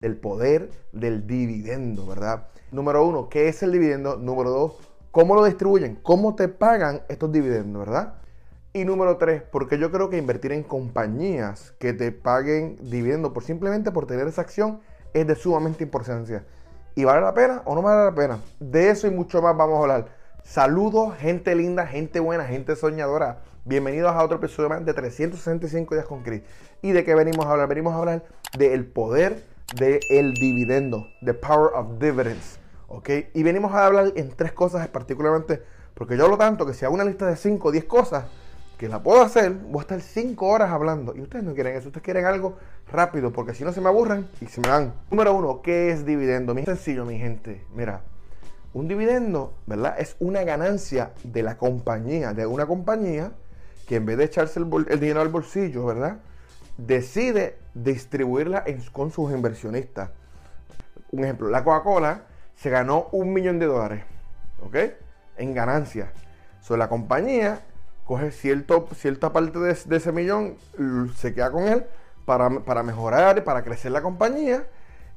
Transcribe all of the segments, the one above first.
del poder del dividendo, ¿verdad? Número uno, ¿qué es el dividendo? Número dos, ¿cómo lo distribuyen? ¿Cómo te pagan estos dividendos, ¿verdad? Y número tres, porque yo creo que invertir en compañías que te paguen dividendos por simplemente por tener esa acción es de sumamente importancia. ¿Y vale la pena o no vale la pena? De eso y mucho más vamos a hablar. Saludos, gente linda, gente buena, gente soñadora. Bienvenidos a otro episodio más de 365 días con Chris. ¿Y de qué venimos a hablar? Venimos a hablar del poder del dividendo, the power of dividends. ¿Ok? Y venimos a hablar en tres cosas particularmente, porque yo hablo tanto que si hago una lista de 5 o 10 cosas, que la puedo hacer, voy a estar 5 horas hablando. Y ustedes no quieren eso, ustedes quieren algo rápido, porque si no se me aburren y se me van. Número uno, ¿qué es dividendo? Muy sencillo, mi gente. Mira, un dividendo, ¿verdad? Es una ganancia de la compañía, de una compañía que en vez de echarse el, el dinero al bolsillo, ¿verdad? Decide distribuirla con sus inversionistas. Un ejemplo, la Coca-Cola se ganó un millón de dólares, ¿ok? En ganancia. So, la compañía coge cierto, cierta parte de, ese millón, se queda con él para, para mejorar, para crecer la compañía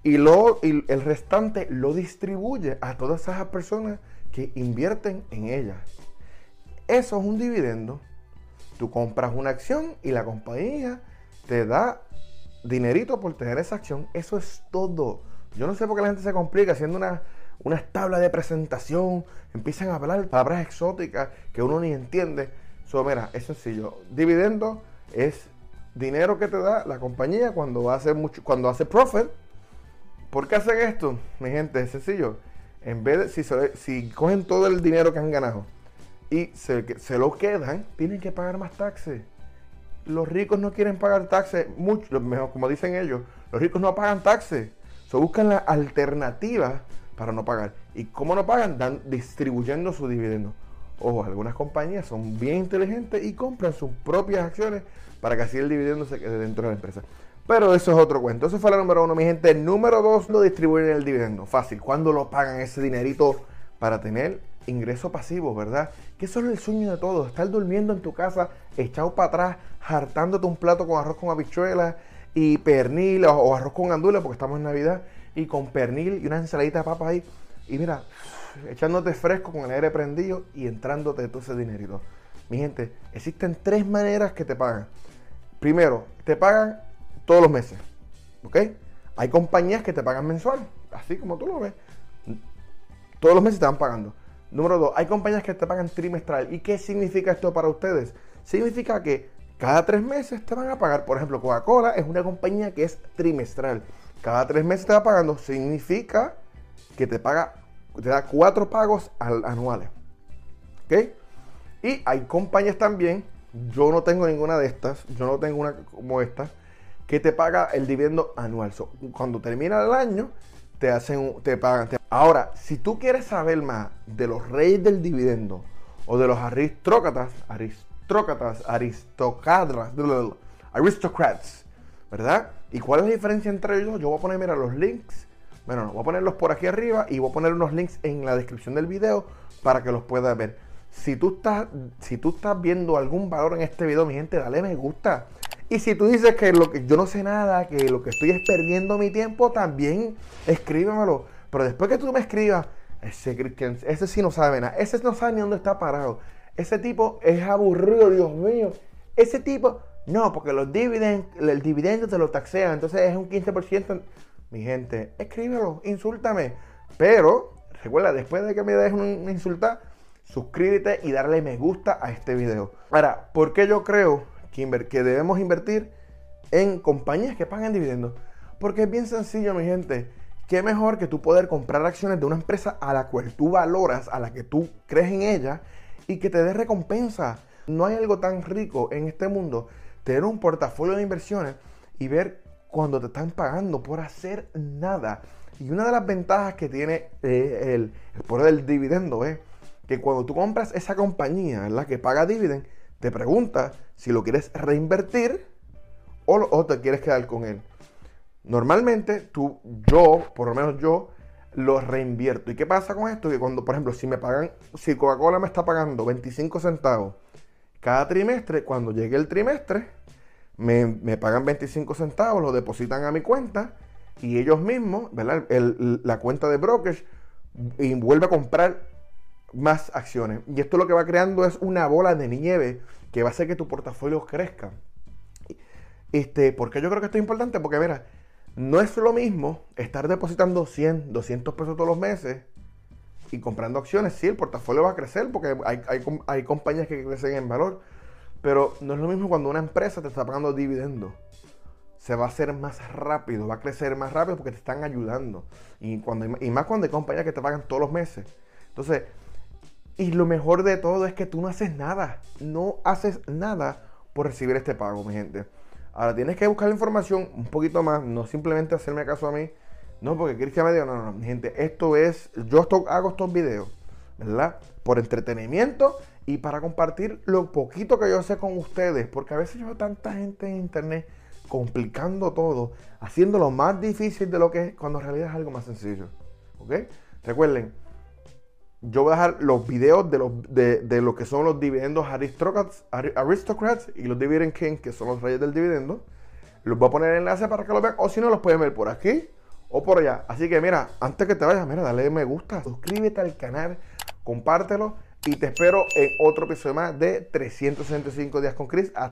y, lo, y el restante lo distribuye a todas esas personas que invierten en ella. Eso es un dividendo. Tú compras una acción y la compañía te da dinerito por tener esa acción. Eso es todo. Yo no sé por qué la gente se complica haciendo una, una tabla de presentación, empiezan a hablar palabras exóticas que uno ni entiende. So, mira, es sencillo. Dividendo es dinero que te da la compañía cuando hace mucho, cuando hace profit. ¿Por qué hacen esto? Mi gente, es sencillo. En vez de, si, si cogen todo el dinero que han ganado y se, se lo quedan, tienen que pagar más taxes. Los ricos no quieren pagar taxes, mucho, mejor, como dicen ellos, los ricos no pagan taxes. Se buscan la alternativa para no pagar. ¿Y cómo no pagan? Dan distribuyendo su dividendo. Ojo, algunas compañías son bien inteligentes y compran sus propias acciones para que así el dividendo se quede dentro de la empresa. Pero eso es otro cuento. Eso fue la número uno, mi gente. Número dos, lo distribuyen el dividendo. Fácil. ¿Cuándo lo pagan ese dinerito para tener ingreso pasivo, verdad? Que eso es el sueño de todos. Estar durmiendo en tu casa, echado para atrás, hartándote un plato con arroz con habichuelas y pernil o, arroz con gandules, porque estamos en Navidad, y con pernil y una ensaladita de papas ahí. Y mira, echándote fresco con el aire prendido y entrándote todo ese dinerito. Mi gente, existen tres maneras que te pagan. Primero, te pagan todos los meses. ¿Ok? Hay compañías que te pagan mensual, así como tú lo ves. Todos los meses te van pagando. Número dos, hay compañías que te pagan trimestral. ¿Y qué significa esto para ustedes? Significa que cada tres meses te van a pagar. Por ejemplo, Coca-Cola es una compañía que es trimestral. Cada tres meses te va pagando. Significa que te paga te da cuatro pagos anuales. ¿Ok? Y hay compañías también, yo no tengo ninguna de estas, yo no tengo una como esta, que te paga el dividendo anual. cuando termina el año, te hacen, te pagan. Ahora, si tú quieres saber más de los reyes del dividendo o de los aristócratas, aristócratas, aristocratas, aristocrats, ¿verdad? ¿Y cuál es la diferencia entre ellos? Yo voy a poner, mira, los links bueno, voy a ponerlos por aquí arriba y voy a poner unos links en la descripción del video para que los puedas ver. Si tú estás, si tú estás viendo algún valor en este video, mi gente, dale me gusta. Y si tú dices que lo que yo no sé nada, que lo que estoy es perdiendo mi tiempo, también escríbemelo. Pero después que tú me escribas, ese Cristian, ese sí no sabe nada, ese no sabe ni dónde está parado. Ese tipo es aburrido, Dios mío. Ese tipo, no, porque los dividendos, el dividendo te lo taxean, entonces es un 15% mi gente, escríbelo, insúltame. Pero, recuerda, después de que me dejes un insultar, suscríbete y darle me gusta a este video. Ahora, ¿por qué yo creo que, que debemos invertir en compañías que pagan dividendos? Porque es bien sencillo, mi gente. Qué mejor que tú poder comprar acciones de una empresa a la cual tú valoras, a la que tú crees en ella y que te dé recompensa. No hay algo tan rico en este mundo tener un portafolio de inversiones y ver cuando te están pagando por hacer nada. Y una de las ventajas que tiene eh, el, poder del dividendo es que cuando tú compras esa compañía, la que paga dividend, te pregunta si lo quieres reinvertir o, o, te quieres quedar con él. Normalmente tú, yo, por lo menos yo, lo reinvierto. ¿Y qué pasa con esto? Que cuando, por ejemplo, si me pagan, si Coca-Cola me está pagando 25 centavos cada trimestre, cuando llegue el trimestre, me, pagan 25 centavos, lo depositan a mi cuenta y ellos mismos, ¿verdad? la cuenta de brokers y vuelve a comprar más acciones. Y esto lo que va creando es una bola de nieve que va a hacer que tu portafolio crezca. Este, ¿Por qué yo creo que esto es importante? Porque mira, no es lo mismo estar depositando 100, 200 pesos todos los meses y comprando acciones. Sí, el portafolio va a crecer porque hay, hay compañías que crecen en valor. Pero no es lo mismo cuando una empresa te está pagando dividendos se va a hacer más rápido, va a crecer más rápido porque te están ayudando. Y, cuando, y más cuando hay compañías que te pagan todos los meses. Entonces, y lo mejor de todo es que tú no haces nada. No haces nada por recibir este pago, mi gente. Ahora tienes que buscar la información un poquito más, no simplemente hacerme caso a mí. No, porque Cristian me dijo, no, no, no, gente, esto es, yo hago estos videos, ¿verdad? Por entretenimiento y para compartir lo poquito que yo sé con ustedes, porque a veces yo veo tanta gente en internet complicando todo, haciéndolo más difícil de lo que es, cuando en realidad es algo más sencillo. ¿Ok? Recuerden, yo voy a dejar los videos de, los, de, lo que son los dividendos aristocrats, aristocrats y los dividend king, que son los reyes del dividendo. Los voy a poner en enlace para que lo vean, o si no, los pueden ver por aquí o por allá. Así que mira, antes que te vayas, mira, dale me gusta, suscríbete al canal, compártelo y te espero en otro episodio más de 365 días con Chris.